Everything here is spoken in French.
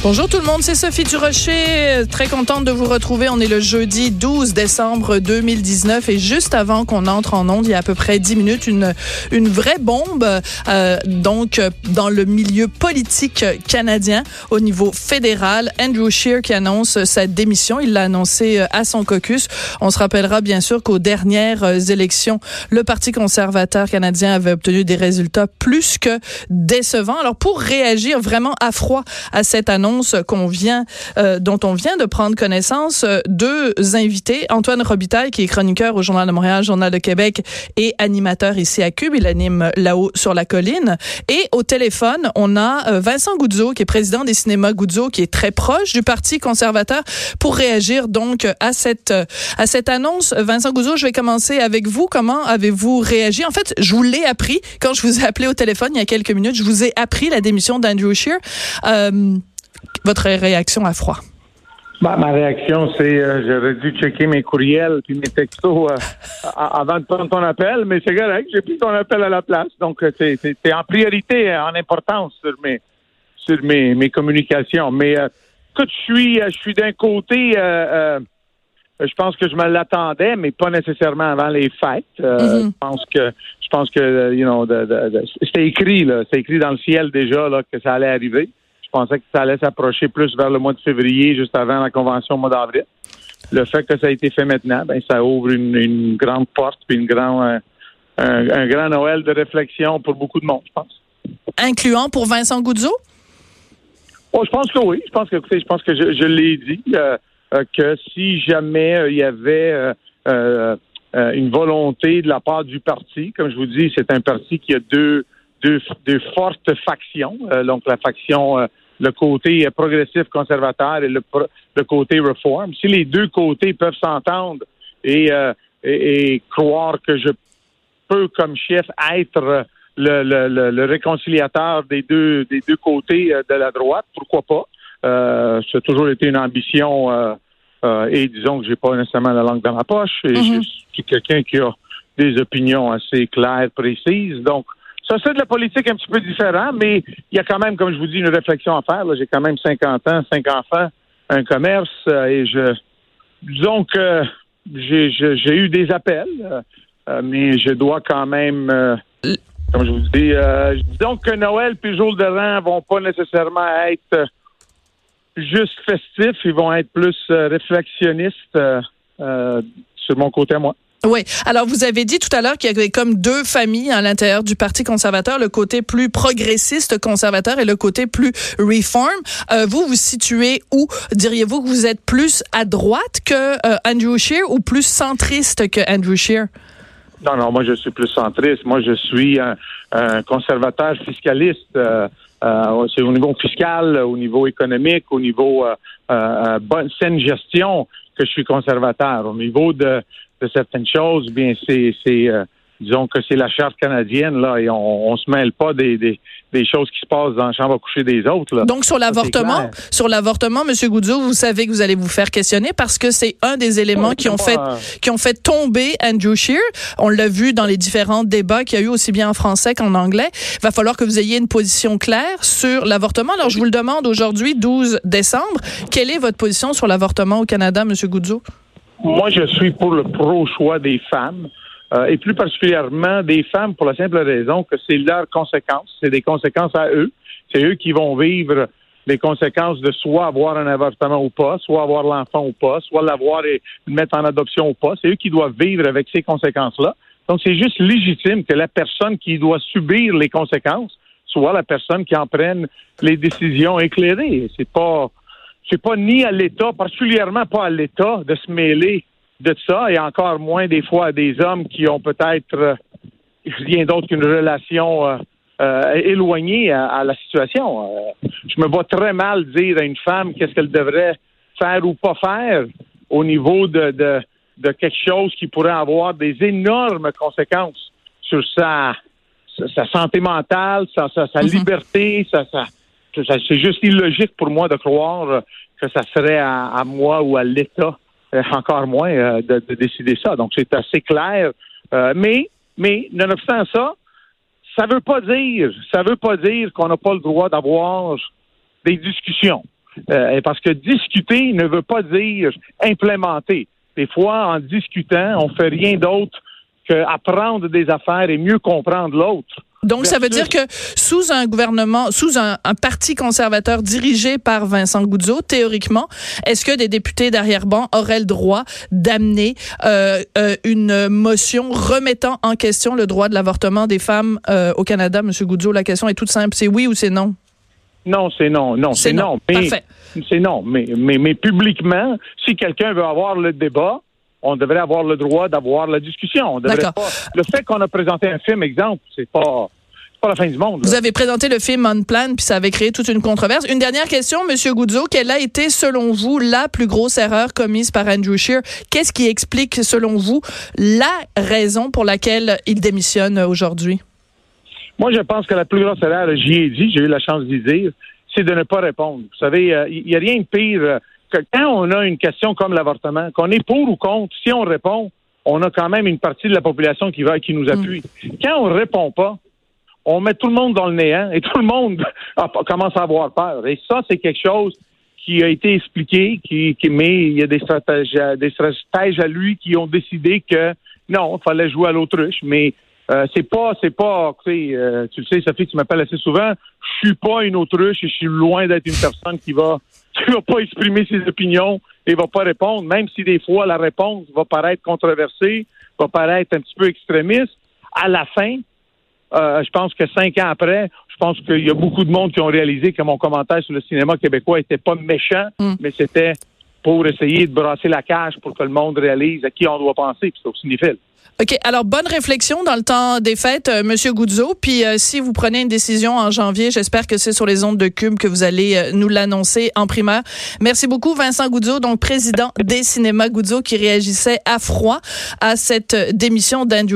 Bonjour tout le monde, c'est Sophie Durocher. Très contente de vous retrouver. On est le jeudi 12 décembre 2019 et juste avant qu'on entre en onde, il y a à peu près 10 minutes, une, une vraie bombe euh, donc dans le milieu politique canadien au niveau fédéral. Andrew Scheer qui annonce sa démission. Il l'a annoncé euh, à son caucus. On se rappellera bien sûr qu'aux dernières euh, élections, le Parti conservateur canadien avait obtenu des résultats plus que décevants. Alors pour réagir vraiment à froid à cette annonce, qu'on vient, euh, dont on vient de prendre connaissance, euh, deux invités. Antoine Robitaille, qui est chroniqueur au Journal de Montréal, Journal de Québec et animateur ici à Cube. Il anime là-haut sur la colline. Et au téléphone, on a euh, Vincent Goudzo, qui est président des cinémas Goudzo, qui est très proche du Parti conservateur, pour réagir donc à cette, à cette annonce. Vincent Goudzo, je vais commencer avec vous. Comment avez-vous réagi? En fait, je vous l'ai appris quand je vous ai appelé au téléphone il y a quelques minutes. Je vous ai appris la démission d'Andrew Scheer. Euh, votre réaction à froid? Bah, ma réaction, c'est euh, j'aurais dû checker mes courriels puis mes textos euh, avant de prendre ton appel, mais c'est correct, j'ai pris ton appel à la place. Donc, euh, c'est en priorité, en importance sur mes sur mes, mes communications. Mais écoute, je suis je suis d'un côté je pense que je me l'attendais, mais pas nécessairement avant les fêtes. Mm-hmm. Je pense que je pense que you know, c'était écrit là, c'est écrit dans le ciel déjà là que ça allait arriver. Je pensais que ça allait s'approcher plus vers le mois de février, juste avant la convention au mois d'avril. Le fait que ça a été fait maintenant, ben, ça ouvre une, grande porte puis une grand, euh, un, grand Noël de réflexion pour beaucoup de monde, je pense. Incluant pour Vincent Goudzo? Oh, je pense que oui. Je pense que, je pense que je, l'ai dit, euh, euh, que si jamais il y avait une volonté de la part du parti, comme je vous dis, c'est un parti qui a deux, deux, fortes factions. donc la faction le côté progressif conservateur et le, le côté reform. Si les deux côtés peuvent s'entendre et, euh, et, croire que je peux, comme chef, être le, le, le, réconciliateur des deux, des deux côtés euh, de la droite, pourquoi pas? Euh, ça a toujours été une ambition euh, euh, et disons que j'ai pas nécessairement la langue dans la poche et mm-hmm. je suis quelqu'un qui a des opinions assez claires, précises. Donc, ça, c'est de la politique un petit peu différent, mais il y a quand même, comme je vous dis, une réflexion à faire. J'ai quand même 50 ans, 5 enfants, un commerce, euh, et je disons que j'ai eu des appels, euh, euh, mais je dois quand même, comme je vous dis, disons que Noël puis jour de l'an vont pas nécessairement être juste festifs, ils vont être plus réflexionnistes sur mon côté à moi. Oui. Alors, vous avez dit tout à l'heure qu'il y avait comme deux familles à l'intérieur du Parti conservateur, le côté plus progressiste conservateur et le côté plus reform. Euh, vous, vous situez où? Diriez-vous que vous êtes plus à droite que euh, Andrew Scheer ou plus centriste que Andrew Scheer? Non, non, moi, je suis plus centriste. Moi, je suis un, conservateur fiscaliste. Euh, c'est au niveau fiscal, au niveau économique, au niveau bonne saine gestion que je suis conservateur. Au niveau de certaines choses, bien c'est c'est euh, disons que c'est la charte canadienne là et on, on se mêle pas des, des, des, choses qui se passent dans la chambre à coucher des autres. Là. Donc sur l'avortement, sur l'avortement, Monsieur Goudzo, vous savez que vous allez vous faire questionner parce que c'est un des éléments qui ont fait qui ont fait tomber Andrew Scheer. On l'a vu dans les différents débats qu'il y a eu aussi bien en français qu'en anglais. Il va falloir que vous ayez une position claire sur l'avortement. Alors je vous le demande aujourd'hui, 12 décembre, quelle est votre position sur l'avortement au Canada, Monsieur Goudzo? Moi, je suis pour le pro-choix des femmes. Euh, et plus particulièrement des femmes pour la simple raison que c'est leurs conséquences, c'est des conséquences à eux. C'est eux qui vont vivre les conséquences de soit avoir un avortement ou pas, soit avoir l'enfant ou pas, soit l'avoir et le mettre en adoption ou pas. C'est eux qui doivent vivre avec ces conséquences-là. Donc, c'est juste légitime que la personne qui doit subir les conséquences soit la personne qui en prenne les décisions éclairées. C'est pas, c'est pas ni à l'État, particulièrement pas à l'État, de se mêler de ça, et encore moins des fois à des hommes qui ont peut-être euh, rien d'autre qu'une relation euh, euh, éloignée à, la situation. je me vois très mal dire à une femme qu'est-ce qu'elle devrait faire ou pas faire au niveau de, de, de quelque chose qui pourrait avoir des énormes conséquences sur sa, sa, santé mentale, sa, sa, sa mm-hmm. liberté, sa, sa, c'est juste illogique pour moi de croire que ça serait à, moi ou à l'État, euh, encore moins, euh, de, décider ça. Donc, c'est assez clair. Euh, mais, mais, nonobstant ça, ça veut pas dire, ça veut pas dire qu'on n'a pas le droit d'avoir des discussions. Euh, parce que discuter ne veut pas dire implémenter. Des fois, en discutant, on fait rien d'autre qu'apprendre des affaires et mieux comprendre l'autre. Donc, ça veut dire que sous un gouvernement, sous un, parti conservateur dirigé par Vincent Goudzot, théoriquement, est-ce que des députés d'arrière-ban auraient le droit d'amener euh, euh, une motion remettant en question le droit de l'avortement des femmes euh, au Canada? Monsieur Goudzot, la question est toute simple. C'est oui ou c'est non? Non, c'est non. Non, c'est non. Mais, c'est non. Mais, mais, mais publiquement, si quelqu'un veut avoir le débat, on devrait avoir le droit d'avoir la discussion. On devrait pas... Le fait qu'on a présenté un film, exemple, c'est pas pas la fin du monde. Vous avez présenté le film On Plan, puis ça avait créé toute une controverse. Une dernière question, Monsieur Goudzo, quelle a été, selon vous, la plus grosse erreur commise par Andrew Scheer? Qu'est-ce qui explique, selon vous, la raison pour laquelle il démissionne aujourd'hui? Moi, je pense que la plus grosse erreur, j'y ai dit, j'ai eu la chance d'y dire, c'est de ne pas répondre. Vous savez, euh, il n'y a rien de pire euh, que quand on a une question comme l'avortement, qu'on est pour ou contre, si on répond, on a quand même une partie de la population qui va qui nous appuie. Mm. Quand on répond pas, on met tout le monde dans le néant et tout le monde commence à avoir peur. Et ça, c'est quelque chose qui a été expliqué, qui, qui mais il y a des stratèges, des stratèges à lui qui ont décidé que non, il fallait jouer à l'autruche, mais euh, c'est pas, c'est pas, euh, tu le sais, Sophie, tu m'appelles assez souvent. Je suis pas une autruche et je suis loin d'être une personne qui va, qui va pas exprimer ses opinions et va pas répondre, même si des fois la réponse va paraître controversée, va paraître un petit peu extrémiste. À la fin, euh, je pense que cinq ans après, je pense qu'il y a beaucoup de monde qui ont réalisé que mon commentaire sur le cinéma québécois était pas méchant, mm. mais c'était pour essayer de brasser la cage pour que le monde réalise à qui on doit penser, puis c'est au cinéphile. OK. Alors, bonne réflexion dans le temps des fêtes, euh, Monsieur Goudzo. Puis, euh, si vous prenez une décision en janvier, j'espère que c'est sur les ondes de Cube que vous allez euh, nous l'annoncer en primaire. Merci beaucoup, Vincent Goudzo, donc président des cinémas Goudzo, qui réagissait à froid à cette démission d'Andrew